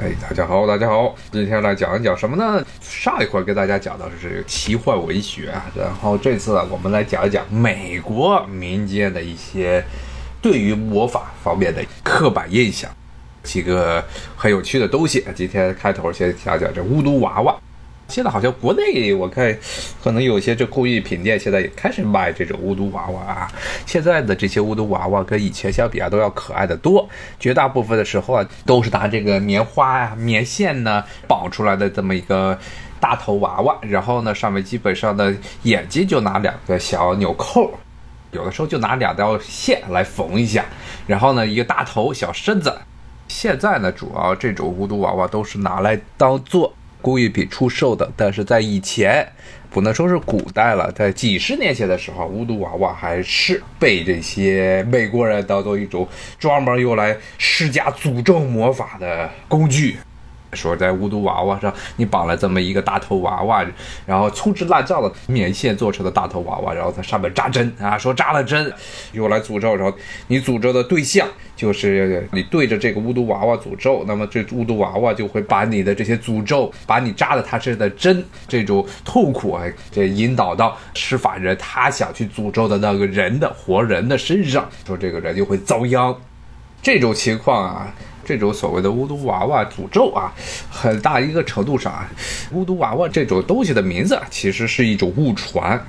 哎，大家好，大家好，今天来讲一讲什么呢？上一回跟大家讲的是这个奇幻文学啊，然后这次啊我们来讲一讲美国民间的一些对于魔法方面的刻板印象，几个很有趣的东西。今天开头先讲讲这巫毒娃娃。现在好像国内我看，可能有些这工艺品店现在也开始卖这种巫毒娃娃啊。现在的这些巫毒娃娃跟以前相比啊，都要可爱的多。绝大部分的时候啊，都是拿这个棉花呀、棉线呢绑出来的这么一个大头娃娃，然后呢，上面基本上的眼睛就拿两个小纽扣，有的时候就拿两条线来缝一下，然后呢，一个大头小身子。现在呢，主要这种巫毒娃娃都是拿来当做。工艺品出售的，但是在以前，不能说是古代了，在几十年前的时候，巫毒娃娃还是被这些美国人当做一种专门用来施加诅咒魔法的工具。说在巫毒娃娃上，你绑了这么一个大头娃娃，然后粗制滥造的棉线做成的大头娃娃，然后在上面扎针啊，说扎了针用来诅咒，然后你诅咒的对象就是你对着这个巫毒娃娃诅咒，那么这巫毒娃娃就会把你的这些诅咒，把你扎的他身的针这种痛苦啊，这引导到施法人他想去诅咒的那个人的活人的身上，说这个人就会遭殃。这种情况啊。这种所谓的巫毒娃娃诅咒啊，很大一个程度上啊，巫毒娃娃这种东西的名字其实是一种误传。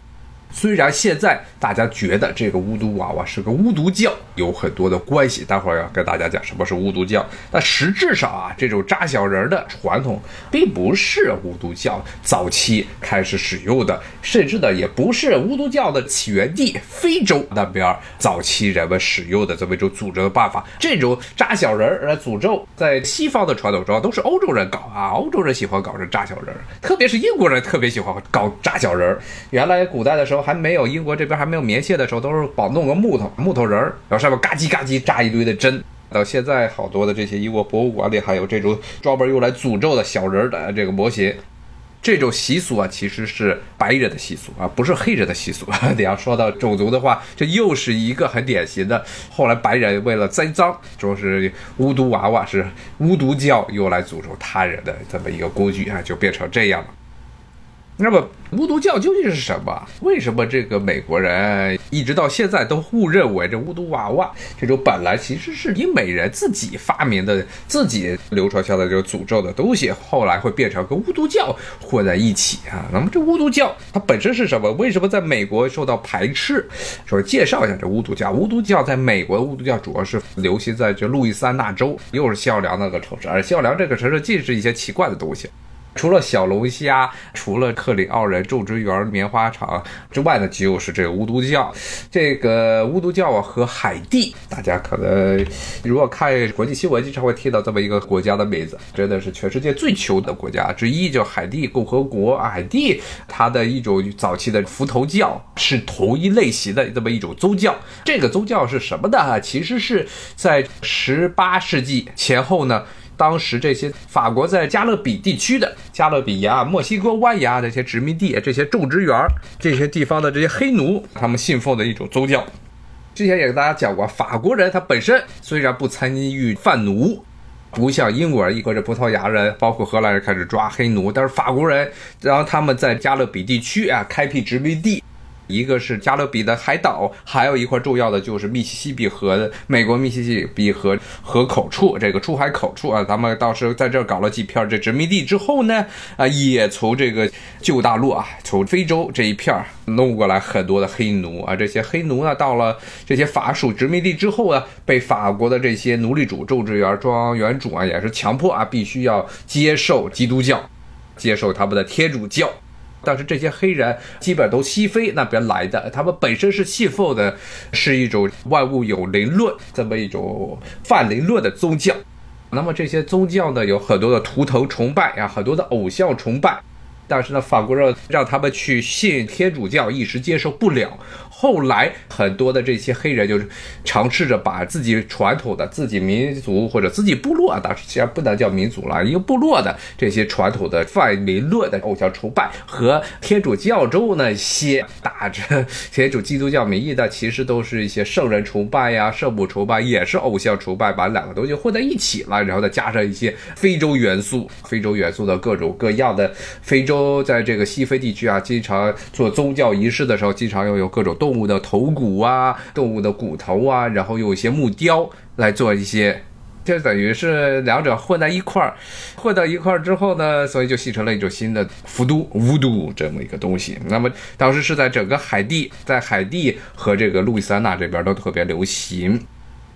虽然现在大家觉得这个巫毒娃娃是个巫毒教，有很多的关系，待会儿要跟大家讲什么是巫毒教。但实质上啊，这种扎小人的传统并不是巫毒教早期开始使用的，甚至呢也不是巫毒教的起源地非洲那边早期人们使用的这么一种诅咒的办法。这种扎小人来诅咒，在西方的传统中都是欧洲人搞啊，欧洲人喜欢搞这扎小人，特别是英国人特别喜欢搞扎小人。原来古代的时候。还没有英国这边还没有棉线的时候，都是绑弄个木头木头人儿，然后上面嘎叽嘎叽扎一堆的针。到现在，好多的这些英国博物馆里还有这种专门用来诅咒的小人的这个模型。这种习俗啊，其实是白人的习俗啊，不是黑人的习俗。你要说到种族的话，这又是一个很典型的。后来白人为了栽赃，说是巫毒娃娃是巫毒教用来诅咒他人的这么一个工具啊，就变成这样了。那么巫毒教究竟是什么？为什么这个美国人一直到现在都误认为这巫毒娃娃这种本来其实是英美人自己发明的、自己流传下来这个诅咒的东西，后来会变成跟巫毒教混在一起啊？那么这巫毒教它本身是什么？为什么在美国受到排斥？说介绍一下这巫毒教。巫毒教在美国的，巫毒教主要是流行在这路易斯安那州，又是孝良那个城市，而孝良这个城市尽是一些奇怪的东西。除了小龙虾，除了克里奥人种植园、棉花厂之外呢，就是这个巫毒教。这个巫毒教啊，和海地，大家可能如果看国际新闻，经常会听到这么一个国家的名字，真的是全世界最穷的国家之一，叫海地共和国。海地它的一种早期的伏头教是同一类型的这么一种宗教。这个宗教是什么呢？其实是在十八世纪前后呢。当时这些法国在加勒比地区的加勒比亚、墨西哥湾牙这些殖民地、这些种植园、这些地方的这些黑奴，他们信奉的一种宗教。之前也跟大家讲过，法国人他本身虽然不参与贩奴，不像英国人或者葡萄牙人，包括荷兰人开始抓黑奴，但是法国人，然后他们在加勒比地区啊开辟殖民地。一个是加勒比的海岛，还有一块重要的就是密西西比河的，美国密西西比河河口处这个出海口处啊，咱们到时候在这儿搞了几片这殖民地之后呢，啊，也从这个旧大陆啊，从非洲这一片弄过来很多的黑奴啊，这些黑奴呢，到了这些法属殖民地之后呢，被法国的这些奴隶主、种植园庄园主啊，也是强迫啊，必须要接受基督教，接受他们的天主教。但是这些黑人基本都西非那边来的，他们本身是信奉的是一种万物有灵论这么一种泛灵论的宗教。那么这些宗教呢，有很多的图腾崇拜啊，很多的偶像崇拜。但是呢，法国人让他们去信天主教，一时接受不了。后来很多的这些黑人就是尝试着把自己传统的、自己民族或者自己部落，当然不能叫民族了，一个部落的这些传统的泛民论的偶像崇拜和天主教中那些打着天主基督教名义的，其实都是一些圣人崇拜呀、圣母崇拜，也是偶像崇拜，把两个东西混在一起了，然后再加上一些非洲元素、非洲元素的各种各样的。非洲都在这个西非地区啊，经常做宗教仪式的时候，经常要有各种动。物的头骨啊，动物的骨头啊，然后有一些木雕来做一些，就等于是两者混在一块儿，混到一块儿之后呢，所以就形成了一种新的伏都巫都这么一个东西。那么当时是在整个海地，在海地和这个路易斯安那这边都特别流行。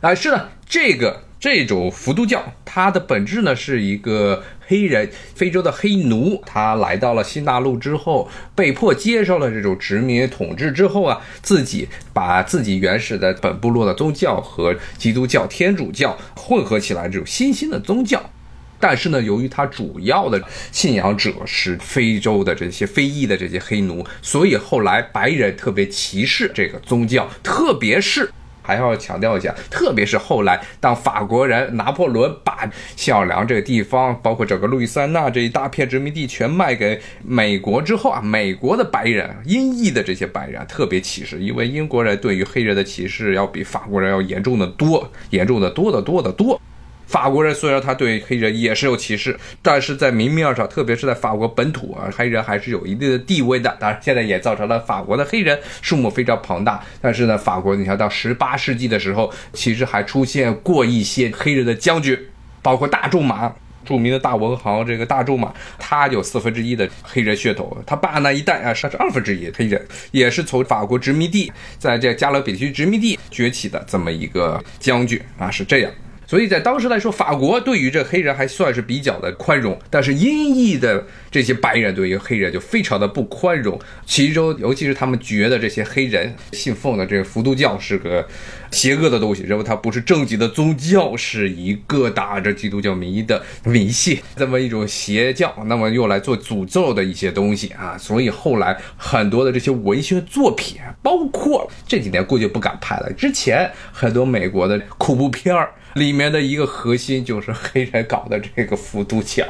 但是呢，这个。这种伏都教，它的本质呢是一个黑人，非洲的黑奴，他来到了新大陆之后，被迫接受了这种殖民统治之后啊，自己把自己原始的本部落的宗教和基督教、天主教混合起来，这种新兴的宗教。但是呢，由于他主要的信仰者是非洲的这些非裔的这些黑奴，所以后来白人特别歧视这个宗教，特别是。还要强调一下，特别是后来，当法国人拿破仑把小奥良这个地方，包括整个路易斯安那这一大片殖民地全卖给美国之后啊，美国的白人、英裔的这些白人特别歧视，因为英国人对于黑人的歧视要比法国人要严重的多，严重的多得多得多。法国人虽然他对黑人也是有歧视，但是在明面上，特别是在法国本土啊，黑人还是有一定的地位的。当然，现在也造成了法国的黑人数目非常庞大。但是呢，法国你看到十八世纪的时候，其实还出现过一些黑人的将军，包括大仲马，著名的大文豪这个大仲马，他有四分之一的黑人血统，他爸那一代啊，甚至二分之一黑人，也是从法国殖民地在这加勒比区殖民地崛起的这么一个将军啊，是这样。所以在当时来说，法国对于这黑人还算是比较的宽容，但是英裔的这些白人对于黑人就非常的不宽容。其中，尤其是他们觉得这些黑人信奉的这个伏都教是个邪恶的东西，认为它不是正经的宗教，是一个打着基督教名义的迷信，这么一种邪教，那么用来做诅咒的一些东西啊。所以后来很多的这些文学作品，包括这几年估计不敢拍了，之前很多美国的恐怖片儿。里面的一个核心就是黑人搞的这个伏都教，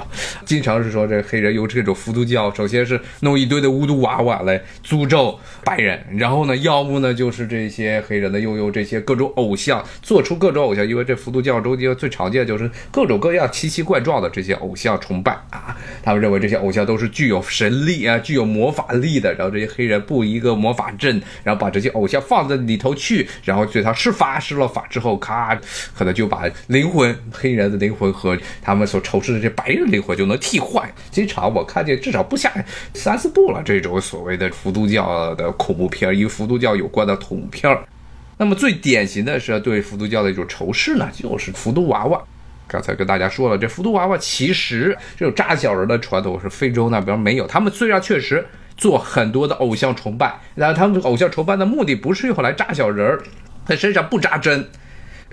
经常是说这黑人用这种伏都教，首先是弄一堆的巫毒娃娃来诅咒白人，然后呢，要不呢就是这些黑人呢又用这些各种偶像做出各种偶像，因为这伏都教中间最常见就是各种各样奇奇怪状的这些偶像崇拜啊，他们认为这些偶像都是具有神力啊、具有魔法力的，然后这些黑人布一个魔法阵，然后把这些偶像放在里头去，然后对他施法，施了法之后，咔，可能就。把灵魂，黑人的灵魂和他们所仇视的这白人灵魂就能替换。经常我看见至少不下三四部了这种所谓的伏都教的恐怖片，与伏都教有关的恐怖片。那么最典型的是对伏都教的一种仇视呢，就是伏都娃娃。刚才跟大家说了，这伏都娃娃其实这种扎小人的传统是非洲那边没有。他们虽然确实做很多的偶像崇拜，然后他们偶像崇拜的目的不是用来扎小人儿，他身上不扎针。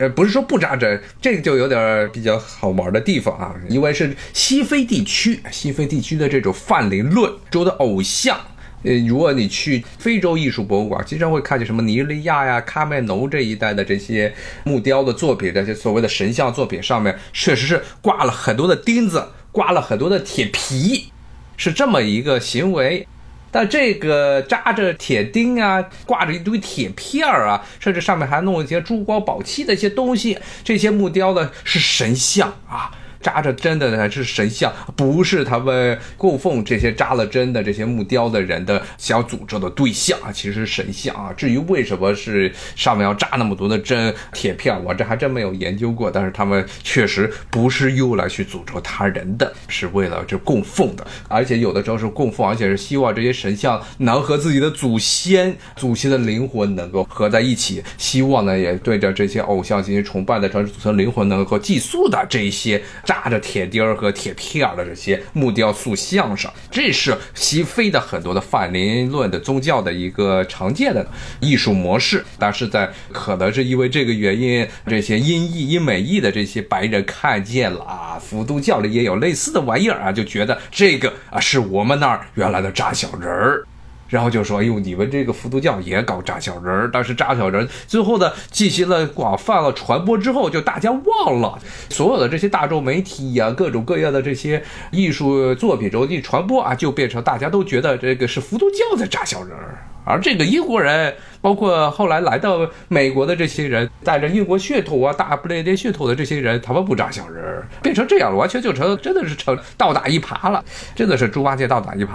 呃，不是说不扎针，这个就有点比较好玩的地方啊，因为是西非地区，西非地区的这种泛灵论中的偶像。呃，如果你去非洲艺术博物馆，经常会看见什么尼日利亚呀、喀麦隆这一带的这些木雕的作品，这些所谓的神像作品上面，确实是挂了很多的钉子，挂了很多的铁皮，是这么一个行为。但这个扎着铁钉啊，挂着一堆铁片儿啊，甚至上面还弄一些珠光宝气的一些东西，这些木雕的是神像啊。扎着针的呢是神像，不是他们供奉这些扎了针的这些木雕的人的想诅咒的对象啊，其实是神像啊。至于为什么是上面要扎那么多的针铁片，我这还真没有研究过。但是他们确实不是用来去诅咒他人的，是为了就供奉的，而且有的时候是供奉，而且是希望这些神像能和自己的祖先、祖先的灵魂能够合在一起，希望呢也对着这些偶像进行崇拜的，让祖先灵魂能够寄宿的这些。扎着铁钉儿和铁片儿的这些木雕塑像上，这是西非的很多的泛灵论的宗教的一个常见的艺术模式。但是在可能是因为这个原因，这些英裔、英美裔的这些白人看见了啊，伏都教里也有类似的玩意儿啊，就觉得这个啊是我们那儿原来的扎小人儿。然后就说：“哎呦，你们这个伏都教也搞扎小人儿，但是扎小人最后呢进行了广泛了传播之后，就大家忘了所有的这些大众媒体呀，各种各样的这些艺术作品中一传播啊，就变成大家都觉得这个是伏都教在扎小人儿，而这个英国人，包括后来来到美国的这些人，带着英国血统啊、大不列颠血统的这些人，他们不扎小人儿，变成这样了，完全就成真的是成倒打一耙了，真的是猪八戒倒打一耙。”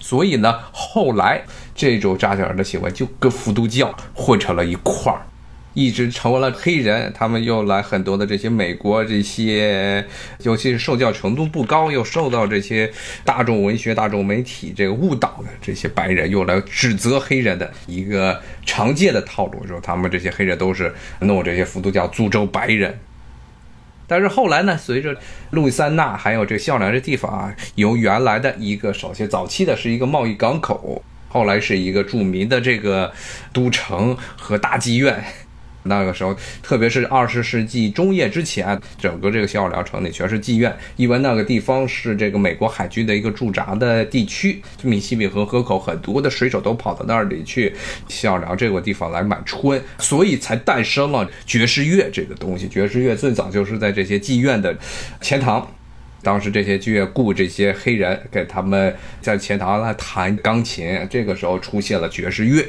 所以呢，后来这种扎小人的行为就跟伏都教混成了一块儿，一直成为了黑人。他们又来很多的这些美国这些，尤其是受教程度不高，又受到这些大众文学、大众媒体这个误导的这些白人，又来指责黑人的一个常见的套路，就是他们这些黑人都是弄这些伏都教诅咒白人。但是后来呢，随着路易斯安那还有这孝良这地方啊，由原来的一个首先早期的是一个贸易港口，后来是一个著名的这个都城和大妓院。那个时候，特别是二十世纪中叶之前，整个这个新奥尔良城里全是妓院，因为那个地方是这个美国海军的一个驻扎的地区，密西比河河口很多的水手都跑到那里去新奥尔良这个地方来买春，所以才诞生了爵士乐这个东西。爵士乐最早就是在这些妓院的前堂，当时这些妓院雇这些黑人给他们在前堂来弹钢琴，这个时候出现了爵士乐。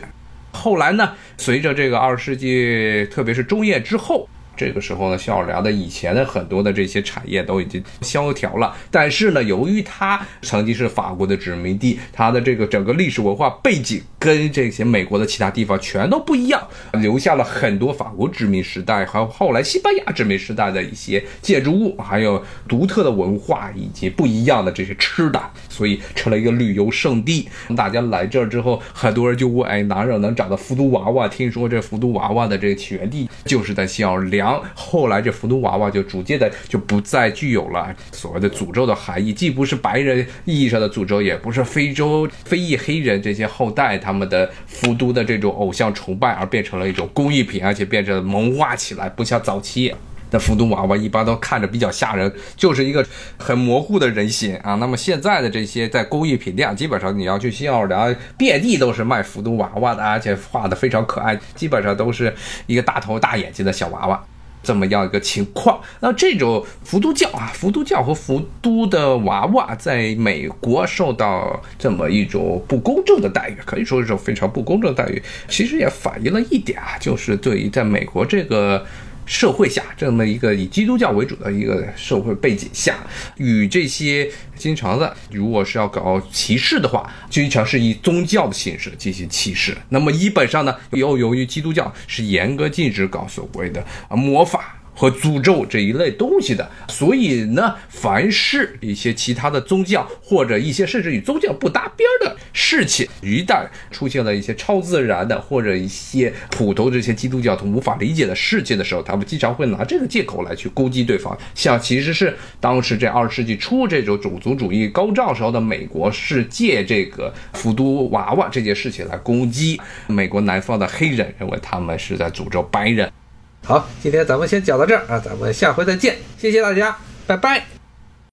后来呢，随着这个二十世纪，特别是中叶之后。这个时候呢，新奥尔良的以前的很多的这些产业都已经萧条了。但是呢，由于它曾经是法国的殖民地，它的这个整个历史文化背景跟这些美国的其他地方全都不一样，留下了很多法国殖民时代和后来西班牙殖民时代的一些建筑物，还有独特的文化以及不一样的这些吃的，所以成了一个旅游胜地。大家来这儿之后，很多人就问：哎，哪儿能找到伏都娃娃？听说这伏都娃娃的这个起源地就是在新奥尔良。后来这福都娃娃就逐渐的就不再具有了所谓的诅咒的含义，既不是白人意义上的诅咒，也不是非洲非裔黑人这些后代他们的福都的这种偶像崇拜，而变成了一种工艺品，而且变成萌化起来，不像早期的伏都娃娃一般都看着比较吓人，就是一个很模糊的人形啊。那么现在的这些在工艺品店，基本上你要去新奥尔良，遍地都是卖伏都娃娃的，而且画的非常可爱，基本上都是一个大头大眼睛的小娃娃。这么样一个情况，那这种伏都教啊，伏都教和伏都的娃娃在美国受到这么一种不公正的待遇，可以说是非常不公正待遇。其实也反映了一点啊，就是对于在美国这个。社会下这么一个以基督教为主的一个社会背景下，与这些经常的，如果是要搞歧视的话，经常是以宗教的形式进行歧视。那么，基本上呢，又由于基督教是严格禁止搞所谓的魔法。和诅咒这一类东西的，所以呢，凡是一些其他的宗教或者一些甚至与宗教不搭边的事情，一旦出现了一些超自然的或者一些普通这些基督教徒无法理解的事情的时候，他们经常会拿这个借口来去攻击对方。像其实是当时这二十世纪初这种种族主义高涨时候的美国，是借这个福都娃娃这件事情来攻击美国南方的黑人，认为他们是在诅咒白人。好，今天咱们先讲到这儿啊，咱们下回再见，谢谢大家，拜拜。